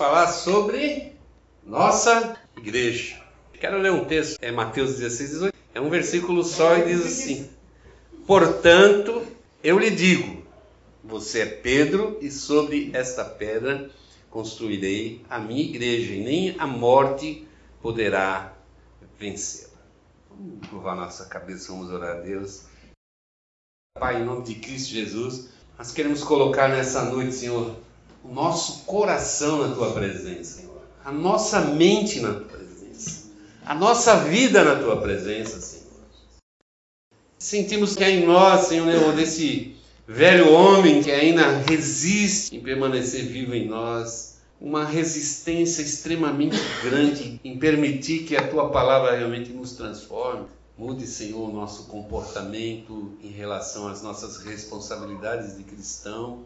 falar sobre nossa igreja. Quero ler um texto, é Mateus 16, 18. É um versículo só e diz assim: Portanto, eu lhe digo, você é Pedro, e sobre esta pedra construirei a minha igreja, e nem a morte poderá vencê-la. Vamos curvar nossa cabeça, vamos orar a Deus. Pai, em nome de Cristo Jesus, nós queremos colocar nessa noite, Senhor, o nosso coração na tua presença, Senhor. A nossa mente na tua presença. A nossa vida na tua presença, Senhor. Sentimos que é em nós, Senhor, desse velho homem que ainda resiste em permanecer vivo em nós, uma resistência extremamente grande em permitir que a tua palavra realmente nos transforme. Mude, Senhor, o nosso comportamento em relação às nossas responsabilidades de cristão,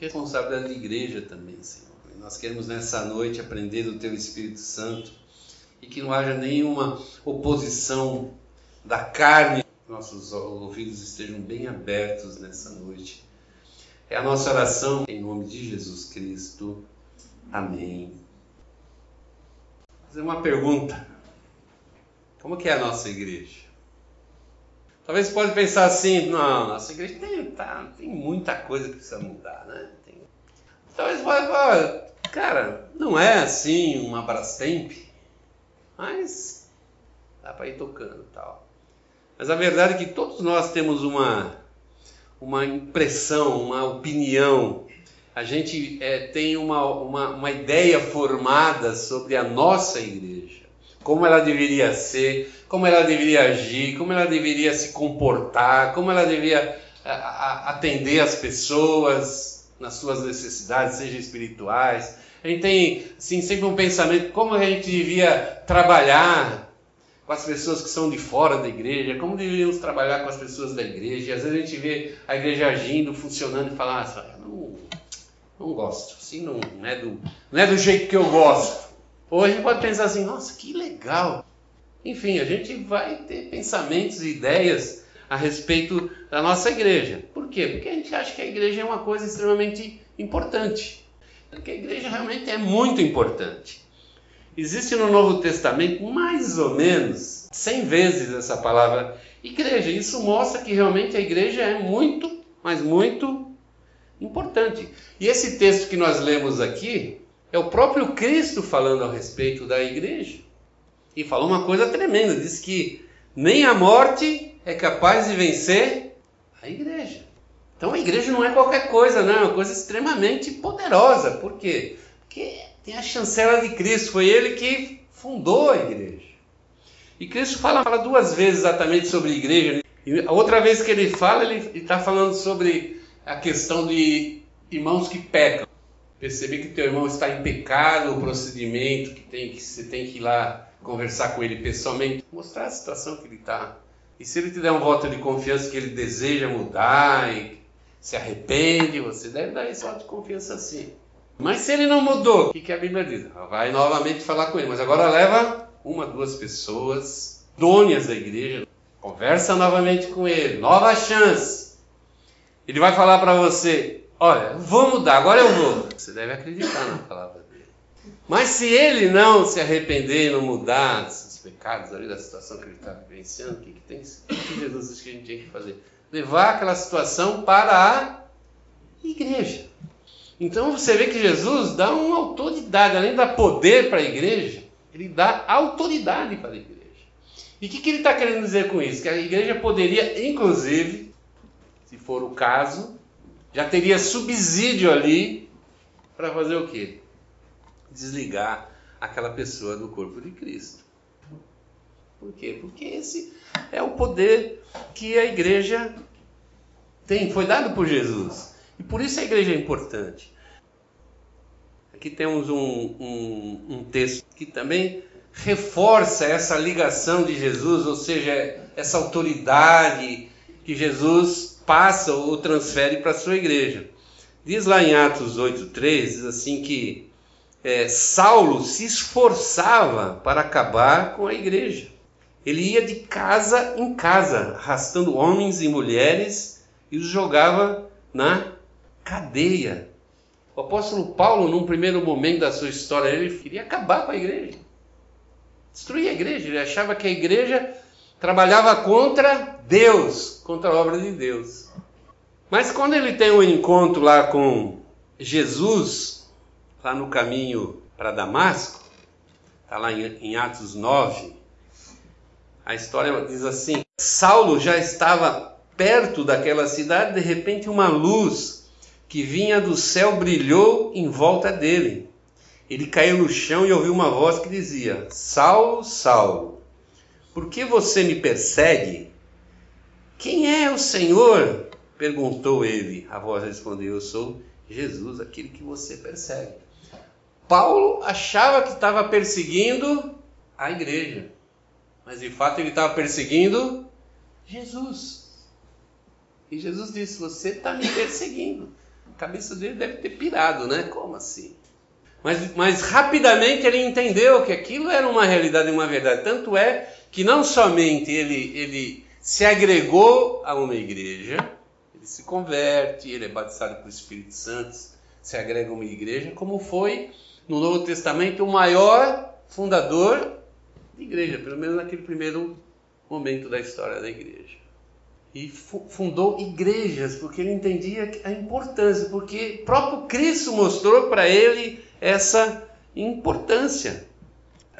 responsabilidade de igreja também, Senhor. Nós queremos nessa noite aprender do Teu Espírito Santo e que não haja nenhuma oposição da carne, nossos ouvidos estejam bem abertos nessa noite. É a nossa oração em nome de Jesus Cristo. Amém. Vou fazer uma pergunta. Como que é a nossa igreja? Talvez você pode pensar assim, não, nossa igreja tem, tá, tem muita coisa que precisa mudar, né? Tem... Talvez você falar, cara, não é assim uma Brastemp, mas dá para ir tocando tal. Mas a verdade é que todos nós temos uma, uma impressão, uma opinião, a gente é, tem uma, uma, uma ideia formada sobre a nossa igreja como ela deveria ser, como ela deveria agir, como ela deveria se comportar, como ela deveria atender as pessoas nas suas necessidades, sejam espirituais. A gente tem assim, sempre um pensamento como a gente devia trabalhar com as pessoas que são de fora da igreja, como deveríamos trabalhar com as pessoas da igreja. Às vezes a gente vê a igreja agindo, funcionando e fala, ah, não, não gosto, assim não, não, é do, não é do jeito que eu gosto. Gente pode pensar assim, nossa, que legal. Enfim, a gente vai ter pensamentos e ideias a respeito da nossa igreja. Por quê? Porque a gente acha que a igreja é uma coisa extremamente importante. Porque a igreja realmente é muito importante. Existe no Novo Testamento mais ou menos 100 vezes essa palavra igreja. Isso mostra que realmente a igreja é muito, mas muito importante. E esse texto que nós lemos aqui, é o próprio Cristo falando a respeito da igreja. E falou uma coisa tremenda: diz que nem a morte é capaz de vencer a igreja. Então a igreja não é qualquer coisa, não, é uma coisa extremamente poderosa. Por quê? Porque tem a chancela de Cristo, foi ele que fundou a igreja. E Cristo fala, fala duas vezes exatamente sobre a igreja. E a outra vez que ele fala, ele está falando sobre a questão de irmãos que pecam perceber que teu irmão está em pecado, o procedimento que tem que você tem que ir lá conversar com ele pessoalmente, mostrar a situação que ele está. E se ele te der um voto de confiança que ele deseja mudar e se arrepende, você deve dar esse voto de confiança sim. Mas se ele não mudou, o que, que a Bíblia diz? Vai novamente falar com ele, mas agora leva uma, duas pessoas, dônias da igreja, conversa novamente com ele, nova chance. Ele vai falar para você: Olha, vou mudar, agora eu vou. Você deve acreditar na palavra dele. Mas se ele não se arrepender e não mudar dos pecados ali da situação que ele está vivenciando, o que, que, tem, o que Jesus disse que a gente tem que fazer? Levar aquela situação para a igreja. Então você vê que Jesus dá uma autoridade, além de dar poder para a igreja, ele dá autoridade para a igreja. E o que, que ele está querendo dizer com isso? Que a igreja poderia, inclusive, se for o caso, já teria subsídio ali para fazer o quê? Desligar aquela pessoa do corpo de Cristo. Por quê? Porque esse é o poder que a igreja tem, foi dado por Jesus. E por isso a igreja é importante. Aqui temos um, um, um texto que também reforça essa ligação de Jesus, ou seja, essa autoridade que Jesus passa ou transfere para a sua igreja. Diz lá em Atos 8,3, diz assim que é, Saulo se esforçava para acabar com a igreja. Ele ia de casa em casa, arrastando homens e mulheres e os jogava na cadeia. O apóstolo Paulo, num primeiro momento da sua história, ele queria acabar com a igreja. Destruir a igreja. Ele achava que a igreja trabalhava contra Deus, contra a obra de Deus. Mas quando ele tem um encontro lá com Jesus, lá no caminho para Damasco, está lá em Atos 9, a história diz assim: Saulo já estava perto daquela cidade, de repente uma luz que vinha do céu brilhou em volta dele. Ele caiu no chão e ouviu uma voz que dizia: Saulo, Saulo, por que você me persegue? Quem é o Senhor? perguntou ele. A voz respondeu: Eu sou Jesus, aquele que você persegue. Paulo achava que estava perseguindo a igreja, mas de fato ele estava perseguindo Jesus. E Jesus disse: Você está me perseguindo. A cabeça dele deve ter pirado, né? Como assim? Mas, mas rapidamente ele entendeu que aquilo era uma realidade e uma verdade. Tanto é que não somente ele, ele se agregou a uma igreja, ele se converte, ele é batizado pelo Espírito Santo, se agrega a uma igreja, como foi no Novo Testamento o maior fundador de igreja, pelo menos naquele primeiro momento da história da igreja. E fundou igrejas, porque ele entendia a importância, porque próprio Cristo mostrou para ele essa importância.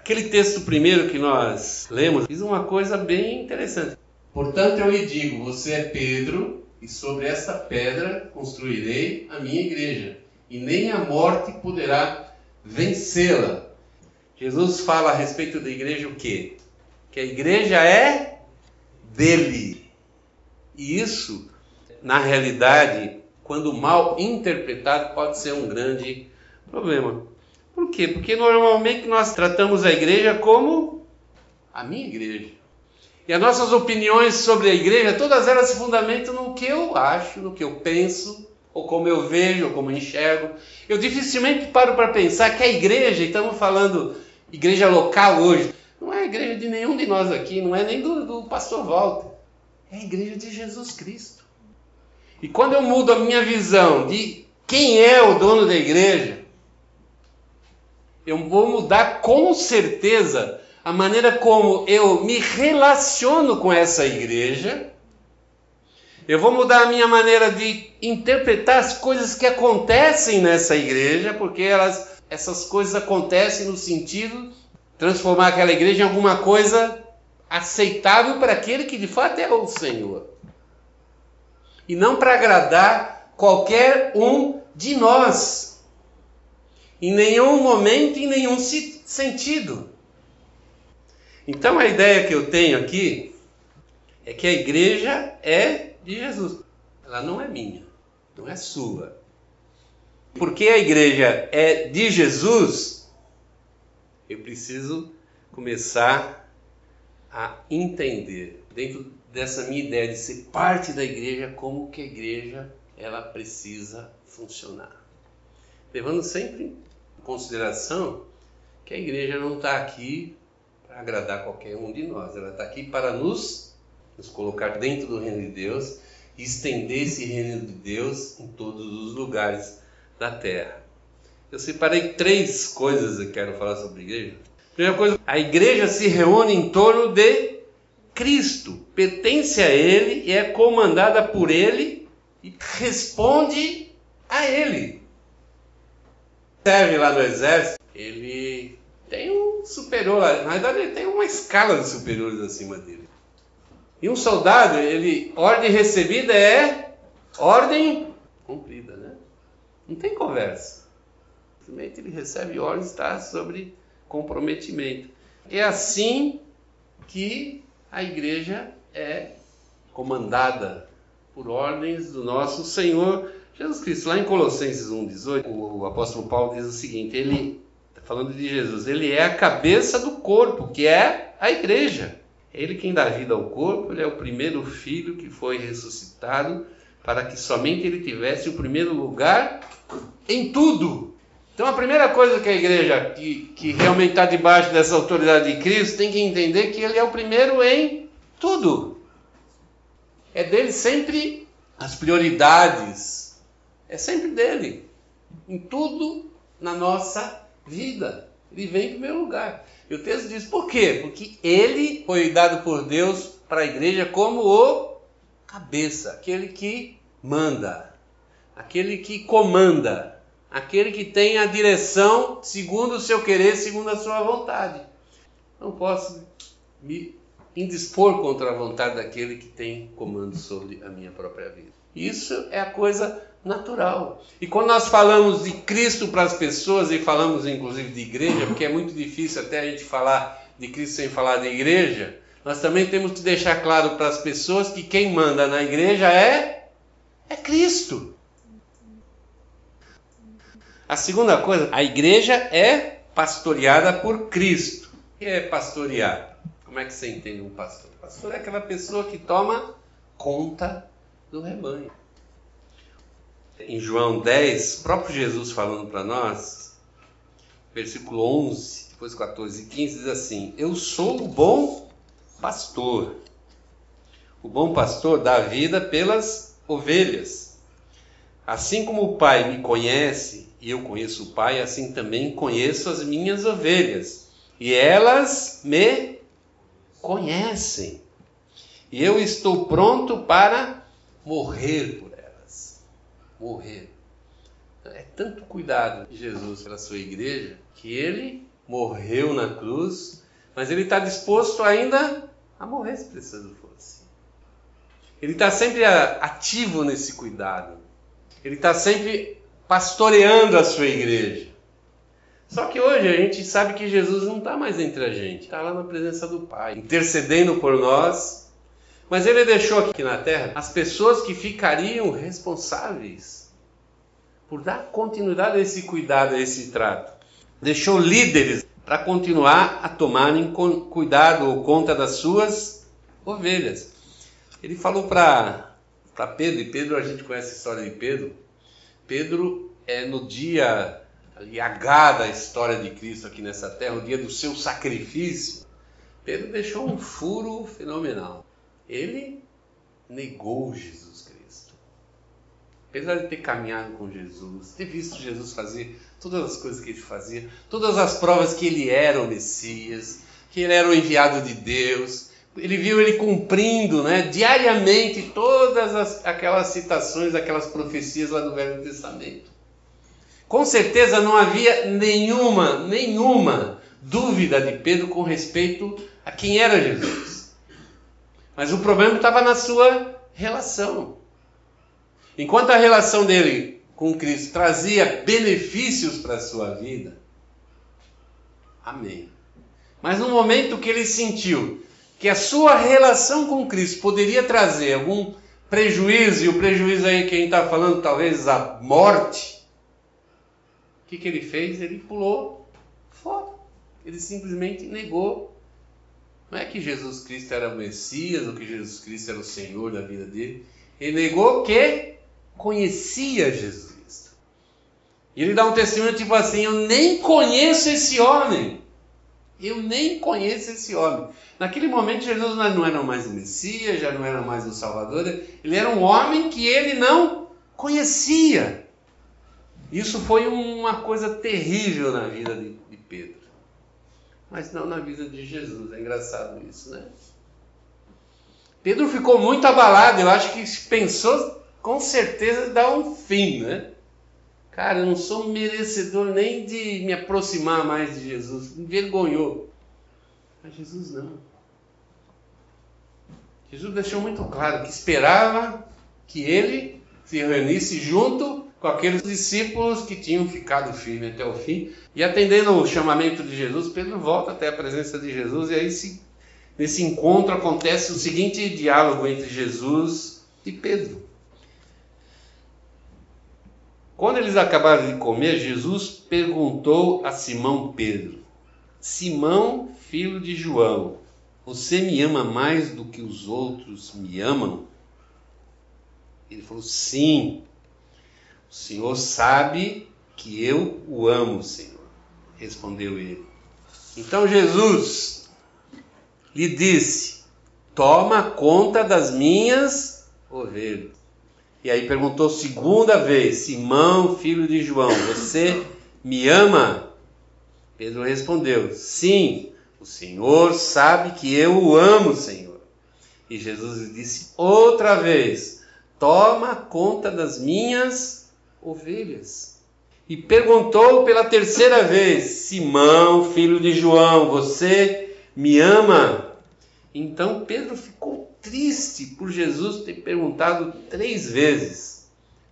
Aquele texto primeiro que nós lemos diz uma coisa bem interessante. Portanto, eu lhe digo: você é Pedro, e sobre esta pedra construirei a minha igreja, e nem a morte poderá vencê-la. Jesus fala a respeito da igreja o quê? Que a igreja é dele. E isso, na realidade, quando mal interpretado, pode ser um grande problema. Por quê? Porque normalmente nós tratamos a igreja como a minha igreja. E as nossas opiniões sobre a igreja, todas elas se fundamentam no que eu acho, no que eu penso, ou como eu vejo, ou como eu enxergo. Eu dificilmente paro para pensar que a igreja, e estamos falando igreja local hoje, não é a igreja de nenhum de nós aqui, não é nem do, do pastor Walter, é a igreja de Jesus Cristo. E quando eu mudo a minha visão de quem é o dono da igreja, eu vou mudar com certeza a maneira como eu me relaciono com essa igreja. Eu vou mudar a minha maneira de interpretar as coisas que acontecem nessa igreja, porque elas, essas coisas acontecem no sentido de transformar aquela igreja em alguma coisa aceitável para aquele que de fato é o Senhor. E não para agradar qualquer um de nós. Em nenhum momento, em nenhum sentido. Então a ideia que eu tenho aqui é que a igreja é de Jesus. Ela não é minha, não é sua. Porque a igreja é de Jesus, eu preciso começar a entender dentro dessa minha ideia de ser parte da igreja como que a igreja ela precisa funcionar levando sempre em consideração que a igreja não está aqui para agradar qualquer um de nós, ela está aqui para nos, nos colocar dentro do reino de Deus e estender esse reino de Deus em todos os lugares da terra. Eu separei três coisas que quero falar sobre a igreja. Primeira coisa, a igreja se reúne em torno de Cristo, pertence a Ele e é comandada por Ele e responde a Ele serve lá no exército, ele tem um superior lá. Na verdade, ele tem uma escala de superiores acima dele. E um soldado, ele, ordem recebida é ordem cumprida, né? Não tem conversa. Simplesmente ele recebe ordens, está sobre comprometimento. É assim que a igreja é comandada por ordens do nosso Senhor Jesus Cristo, lá em Colossenses 1,18, o apóstolo Paulo diz o seguinte: ele, falando de Jesus, ele é a cabeça do corpo, que é a igreja. Ele quem dá vida ao corpo, ele é o primeiro filho que foi ressuscitado para que somente ele tivesse o primeiro lugar em tudo. Então a primeira coisa que a igreja que, que realmente está debaixo dessa autoridade de Cristo tem que entender que ele é o primeiro em tudo. É dele sempre as prioridades, é sempre dele. em tudo na nossa vida. Ele vem em primeiro lugar. E o texto diz por quê? Porque ele foi dado por Deus para a igreja como o cabeça, aquele que manda, aquele que comanda, aquele que tem a direção segundo o seu querer, segundo a sua vontade. Não posso me indispor contra a vontade daquele que tem comando sobre a minha própria vida. Isso é a coisa natural. E quando nós falamos de Cristo para as pessoas e falamos inclusive de igreja, porque é muito difícil até a gente falar de Cristo sem falar de igreja, nós também temos que deixar claro para as pessoas que quem manda na igreja é é Cristo. A segunda coisa, a igreja é pastoreada por Cristo. O que é pastorear? Como é que você entende um pastor? pastor é aquela pessoa que toma conta do rebanho. Em João 10, o próprio Jesus falando para nós, versículo 11, depois 14 e 15, diz assim: Eu sou o bom pastor. O bom pastor dá vida pelas ovelhas. Assim como o Pai me conhece e eu conheço o Pai, assim também conheço as minhas ovelhas. E elas me conhecem. E eu estou pronto para morrer por elas. Morrer. É tanto cuidado de Jesus pela sua igreja que ele morreu na cruz, mas ele está disposto ainda a morrer se preciso fosse. Ele está sempre ativo nesse cuidado. Ele está sempre pastoreando a sua igreja. Só que hoje a gente sabe que Jesus não está mais entre a gente, está lá na presença do Pai, intercedendo por nós. Mas ele deixou aqui na terra as pessoas que ficariam responsáveis por dar continuidade a esse cuidado, a esse trato. Deixou líderes para continuar a tomarem cuidado ou conta das suas ovelhas. Ele falou para Pedro, e Pedro, a gente conhece a história de Pedro. Pedro é no dia ali, H da história de Cristo aqui nessa terra, o dia do seu sacrifício. Pedro deixou um furo fenomenal. Ele negou Jesus Cristo. Apesar de ter caminhado com Jesus, ter visto Jesus fazer todas as coisas que ele fazia, todas as provas que ele era o Messias, que ele era o enviado de Deus. Ele viu ele cumprindo né, diariamente todas as, aquelas citações, aquelas profecias lá do Velho Testamento. Com certeza não havia nenhuma, nenhuma dúvida de Pedro com respeito a quem era Jesus. Mas o problema estava na sua relação. Enquanto a relação dele com Cristo trazia benefícios para a sua vida, amém. Mas no momento que ele sentiu que a sua relação com Cristo poderia trazer algum prejuízo, e o prejuízo aí que a gente está falando, talvez a morte, o que, que ele fez? Ele pulou fora. Ele simplesmente negou. Não é que Jesus Cristo era o Messias, ou que Jesus Cristo era o Senhor da vida dele. Ele negou que conhecia Jesus Cristo. E ele dá um testemunho tipo assim: Eu nem conheço esse homem. Eu nem conheço esse homem. Naquele momento, Jesus não era mais o Messias, já não era mais o Salvador, ele era um homem que ele não conhecia. Isso foi uma coisa terrível na vida de, de Pedro. Mas não na vida de Jesus. É engraçado isso, né? Pedro ficou muito abalado. Eu acho que pensou com certeza dá um fim, né? Cara, eu não sou merecedor nem de me aproximar mais de Jesus. Me envergonhou. Mas Jesus não. Jesus deixou muito claro que esperava que ele se reunisse junto com aqueles discípulos que tinham ficado firmes até o fim. E atendendo o chamamento de Jesus, Pedro volta até a presença de Jesus e aí se, nesse encontro acontece o seguinte diálogo entre Jesus e Pedro. Quando eles acabaram de comer, Jesus perguntou a Simão Pedro: Simão, filho de João, você me ama mais do que os outros me amam? Ele falou: Sim. O Senhor sabe que eu o amo, Senhor. Respondeu ele. Então Jesus lhe disse: Toma conta das minhas ovelhas. E aí perguntou segunda vez: Simão, filho de João, você me ama? Pedro respondeu: Sim, o Senhor sabe que eu o amo, Senhor. E Jesus lhe disse outra vez: Toma conta das minhas ovelhas. E perguntou pela terceira vez: Simão, filho de João, você me ama? Então Pedro ficou triste por Jesus ter perguntado três vezes: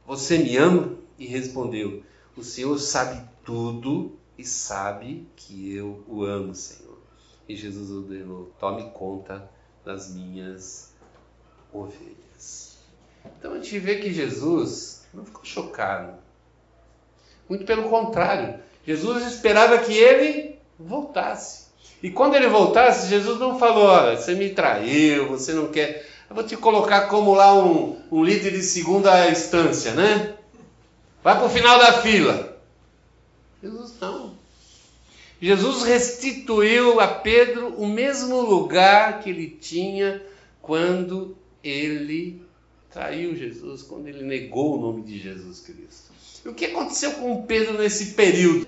Você me ama? E respondeu: O Senhor sabe tudo e sabe que eu o amo, Senhor. E Jesus ordenou: Tome conta das minhas ovelhas. Então a gente vê que Jesus não ficou chocado. Muito pelo contrário, Jesus esperava que ele voltasse. E quando ele voltasse, Jesus não falou: Olha, você me traiu, você não quer. Eu vou te colocar como lá um, um líder de segunda instância, né? Vai para o final da fila. Jesus não. Jesus restituiu a Pedro o mesmo lugar que ele tinha quando ele traiu Jesus, quando ele negou o nome de Jesus Cristo. E o que aconteceu com Pedro nesse período?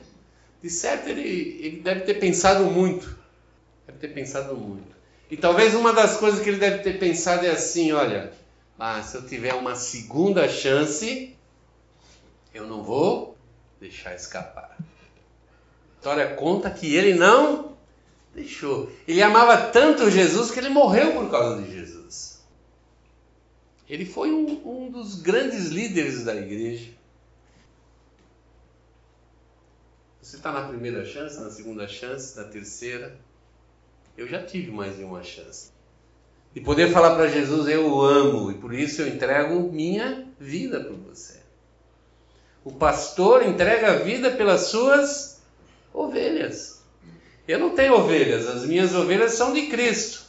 De certo, ele, ele deve ter pensado muito. Deve ter pensado muito. E talvez uma das coisas que ele deve ter pensado é assim: olha, ah, se eu tiver uma segunda chance, eu não vou deixar escapar. A história conta que ele não deixou. Ele amava tanto Jesus que ele morreu por causa de Jesus. Ele foi um, um dos grandes líderes da igreja. Você está na primeira chance, na segunda chance, na terceira. Eu já tive mais de uma chance. De poder falar para Jesus, eu amo e por isso eu entrego minha vida para você. O pastor entrega a vida pelas suas ovelhas. Eu não tenho ovelhas, as minhas ovelhas são de Cristo.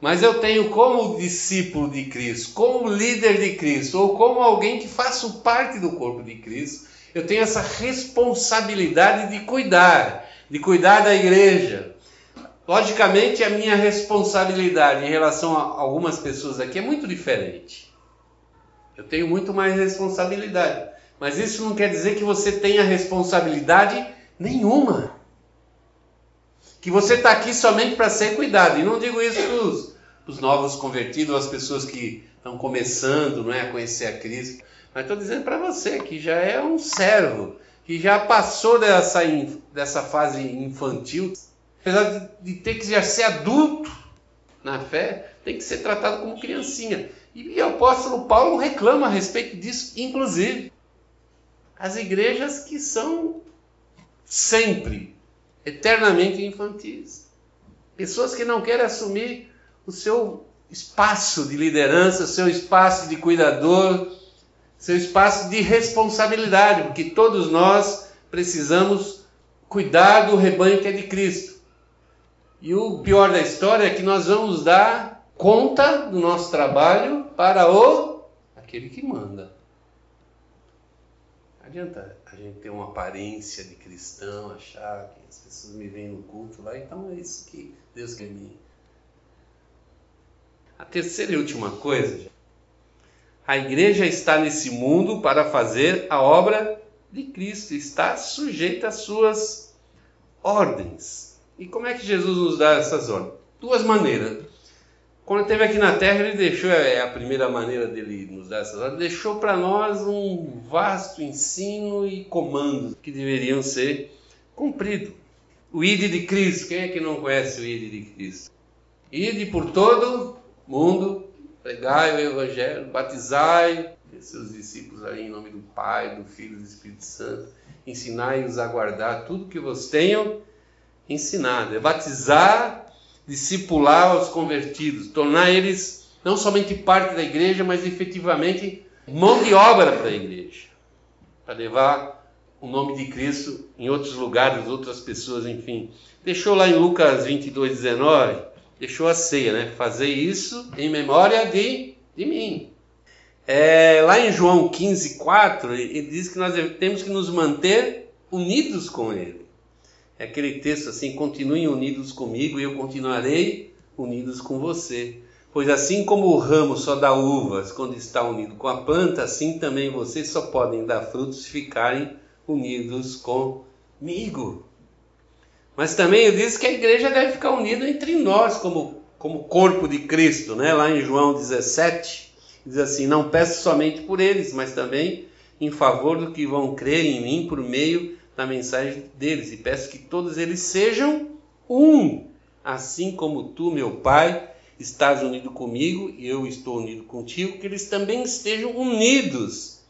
Mas eu tenho como discípulo de Cristo, como líder de Cristo, ou como alguém que faço parte do corpo de Cristo, eu tenho essa responsabilidade de cuidar, de cuidar da igreja. Logicamente, a minha responsabilidade em relação a algumas pessoas aqui é muito diferente. Eu tenho muito mais responsabilidade. Mas isso não quer dizer que você tenha responsabilidade nenhuma. Que você está aqui somente para ser cuidado. E não digo isso para os novos convertidos, as pessoas que estão começando não é, a conhecer a Cristo. Mas estou dizendo para você que já é um servo, que já passou dessa, dessa fase infantil, apesar de, ter que já ser adulto na fé, tem que ser tratado como criancinha. E, e o apóstolo Paulo reclama a respeito disso, inclusive. As igrejas que são sempre, eternamente infantis. Pessoas que não querem assumir o seu espaço de liderança, seu espaço de cuidador, seu espaço de responsabilidade, porque todos nós precisamos cuidar do rebanho que é de Cristo. E o pior da história é que nós vamos dar conta do nosso trabalho para o aquele que manda. Adianta a gente ter uma aparência de cristão, achar que as pessoas me veem no culto lá, então é isso que Deus quer mim. A terceira e última coisa, a igreja está nesse mundo para fazer a obra de Cristo, está sujeita às suas ordens. E como é que Jesus nos dá essas ordens? Duas maneiras. Quando esteve aqui na terra, ele deixou, é a primeira maneira dele nos dar essas ordens, deixou para nós um vasto ensino e comandos que deveriam ser cumpridos. O ide de Cristo, quem é que não conhece o ide de Cristo? Ide por todo mundo pregai o Evangelho, batizai seus discípulos aí em nome do Pai, do Filho e do Espírito Santo, ensinai-os a guardar tudo que vos tenham ensinado. É batizar, discipular os convertidos, tornar eles não somente parte da igreja, mas efetivamente mão de obra para a igreja, para levar o nome de Cristo em outros lugares, outras pessoas, enfim. Deixou lá em Lucas 22, 19 deixou a ceia, né? Fazer isso em memória de, de mim. É, lá em João 15, 4, ele diz que nós temos que nos manter unidos com Ele. É aquele texto assim: continuem unidos comigo e eu continuarei unidos com você. Pois assim como o ramo só dá uvas quando está unido com a planta, assim também vocês só podem dar frutos se ficarem unidos comigo. Mas também eu disse que a igreja deve ficar unida entre nós, como, como corpo de Cristo, né? lá em João 17, diz assim: Não peço somente por eles, mas também em favor do que vão crer em mim por meio da mensagem deles, e peço que todos eles sejam um, assim como tu, meu Pai, estás unido comigo e eu estou unido contigo, que eles também estejam unidos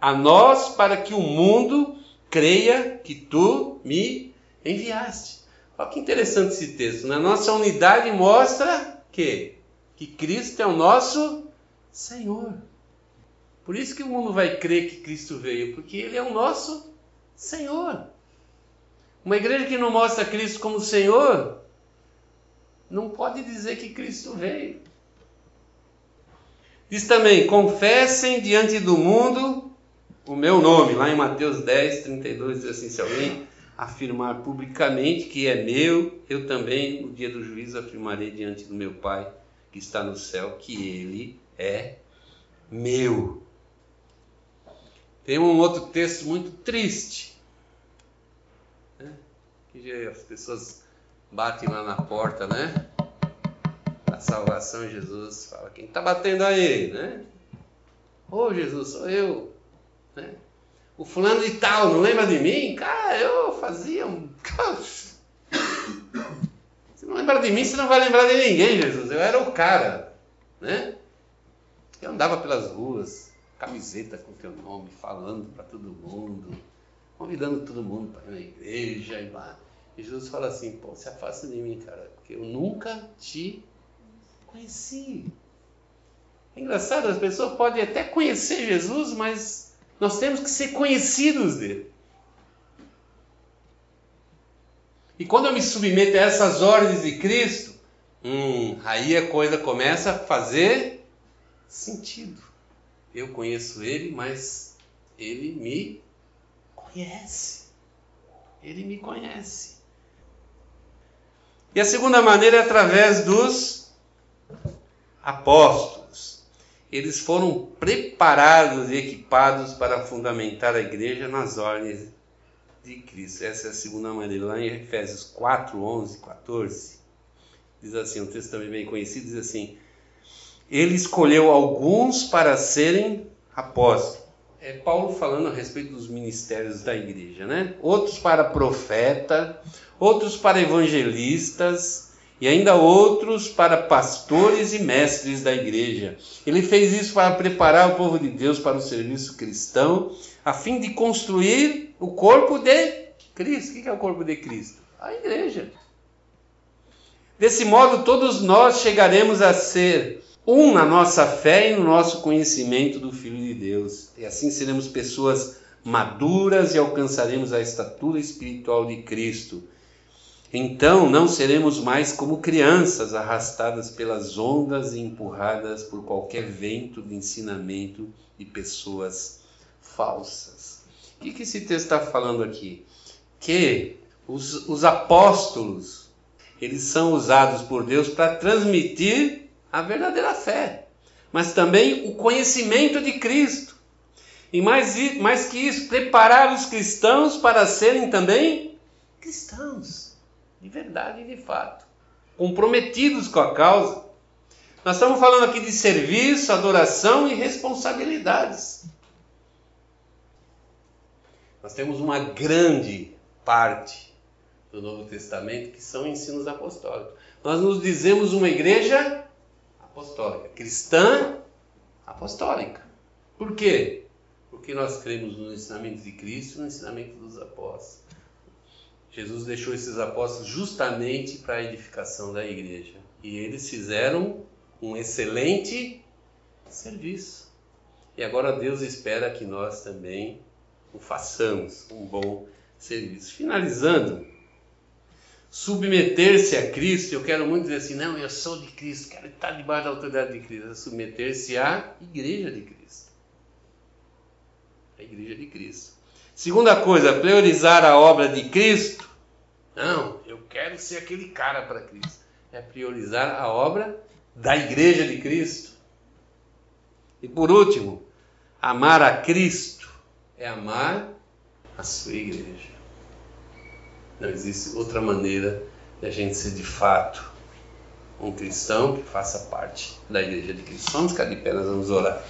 a nós para que o mundo creia que tu me enviaste. Olha que interessante esse texto. Na nossa unidade mostra que que Cristo é o nosso Senhor. Por isso que o mundo vai crer que Cristo veio, porque ele é o nosso Senhor. Uma igreja que não mostra Cristo como Senhor, não pode dizer que Cristo veio. Diz também: confessem diante do mundo o meu nome. Lá em Mateus 10, 32 diz assim: se alguém afirmar publicamente que é meu, eu também, no dia do juízo, afirmarei diante do meu Pai que está no céu que ele é meu. Tem um outro texto muito triste, né? que as pessoas batem lá na porta, né? A salvação, Jesus fala: Quem está batendo aí, né? Ô oh, Jesus, sou eu, né? O fulano de tal, não lembra de mim? Cara, eu fazia um. Você não lembra de mim, você não vai lembrar de ninguém, Jesus. Eu era o cara, né? Eu andava pelas ruas, camiseta com teu nome, falando para todo mundo, convidando todo mundo para ir na igreja e lá. E Jesus fala assim: pô, se afasta de mim, cara, porque eu nunca te conheci. É engraçado, as pessoas podem até conhecer Jesus, mas nós temos que ser conhecidos dele. E quando eu me submeto a essas ordens de Cristo, hum, aí a coisa começa a fazer sentido. Eu conheço ele, mas ele me conhece. Ele me conhece. E a segunda maneira é através dos apóstolos. Eles foram preparados e equipados para fundamentar a igreja nas ordens de Cristo. Essa é a segunda maneira. Lá em Efésios 4, 11, 14, diz assim, um texto também bem conhecido, diz assim, ele escolheu alguns para serem apóstolos. É Paulo falando a respeito dos ministérios da igreja, né? Outros para profeta, outros para evangelistas e ainda outros para pastores e mestres da igreja. Ele fez isso para preparar o povo de Deus para o serviço cristão, a fim de construir o corpo de Cristo. O que é o corpo de Cristo? A igreja. Desse modo, todos nós chegaremos a ser um na nossa fé e no nosso conhecimento do Filho de Deus. E assim seremos pessoas maduras e alcançaremos a estatura espiritual de Cristo. Então não seremos mais como crianças arrastadas pelas ondas e empurradas por qualquer vento de ensinamento de pessoas falsas. O que, que esse texto está falando aqui? Que os, os apóstolos eles são usados por Deus para transmitir a verdadeira fé, mas também o conhecimento de Cristo. E mais, mais que isso, preparar os cristãos para serem também cristãos, de verdade e de fato, comprometidos com a causa. Nós estamos falando aqui de serviço, adoração e responsabilidades. Nós temos uma grande parte do Novo Testamento que são ensinos apostólicos. Nós nos dizemos uma igreja apostólica, cristã apostólica. Por quê? Porque nós cremos no ensinamento de Cristo e no ensinamento dos apóstolos. Jesus deixou esses apóstolos justamente para a edificação da igreja. E eles fizeram um excelente serviço. E agora Deus espera que nós também o façamos um bom serviço. Finalizando, submeter-se a Cristo, eu quero muito dizer assim, não, eu sou de Cristo, quero estar debaixo da autoridade de Cristo, é submeter-se à igreja de Cristo. A igreja de Cristo. Segunda coisa, priorizar a obra de Cristo. Não, eu quero ser aquele cara para Cristo. É priorizar a obra da Igreja de Cristo. E por último, amar a Cristo é amar a sua igreja. Não existe outra maneira de a gente ser de fato um cristão que faça parte da igreja de Cristo. Vamos ficar de pé, nós vamos orar.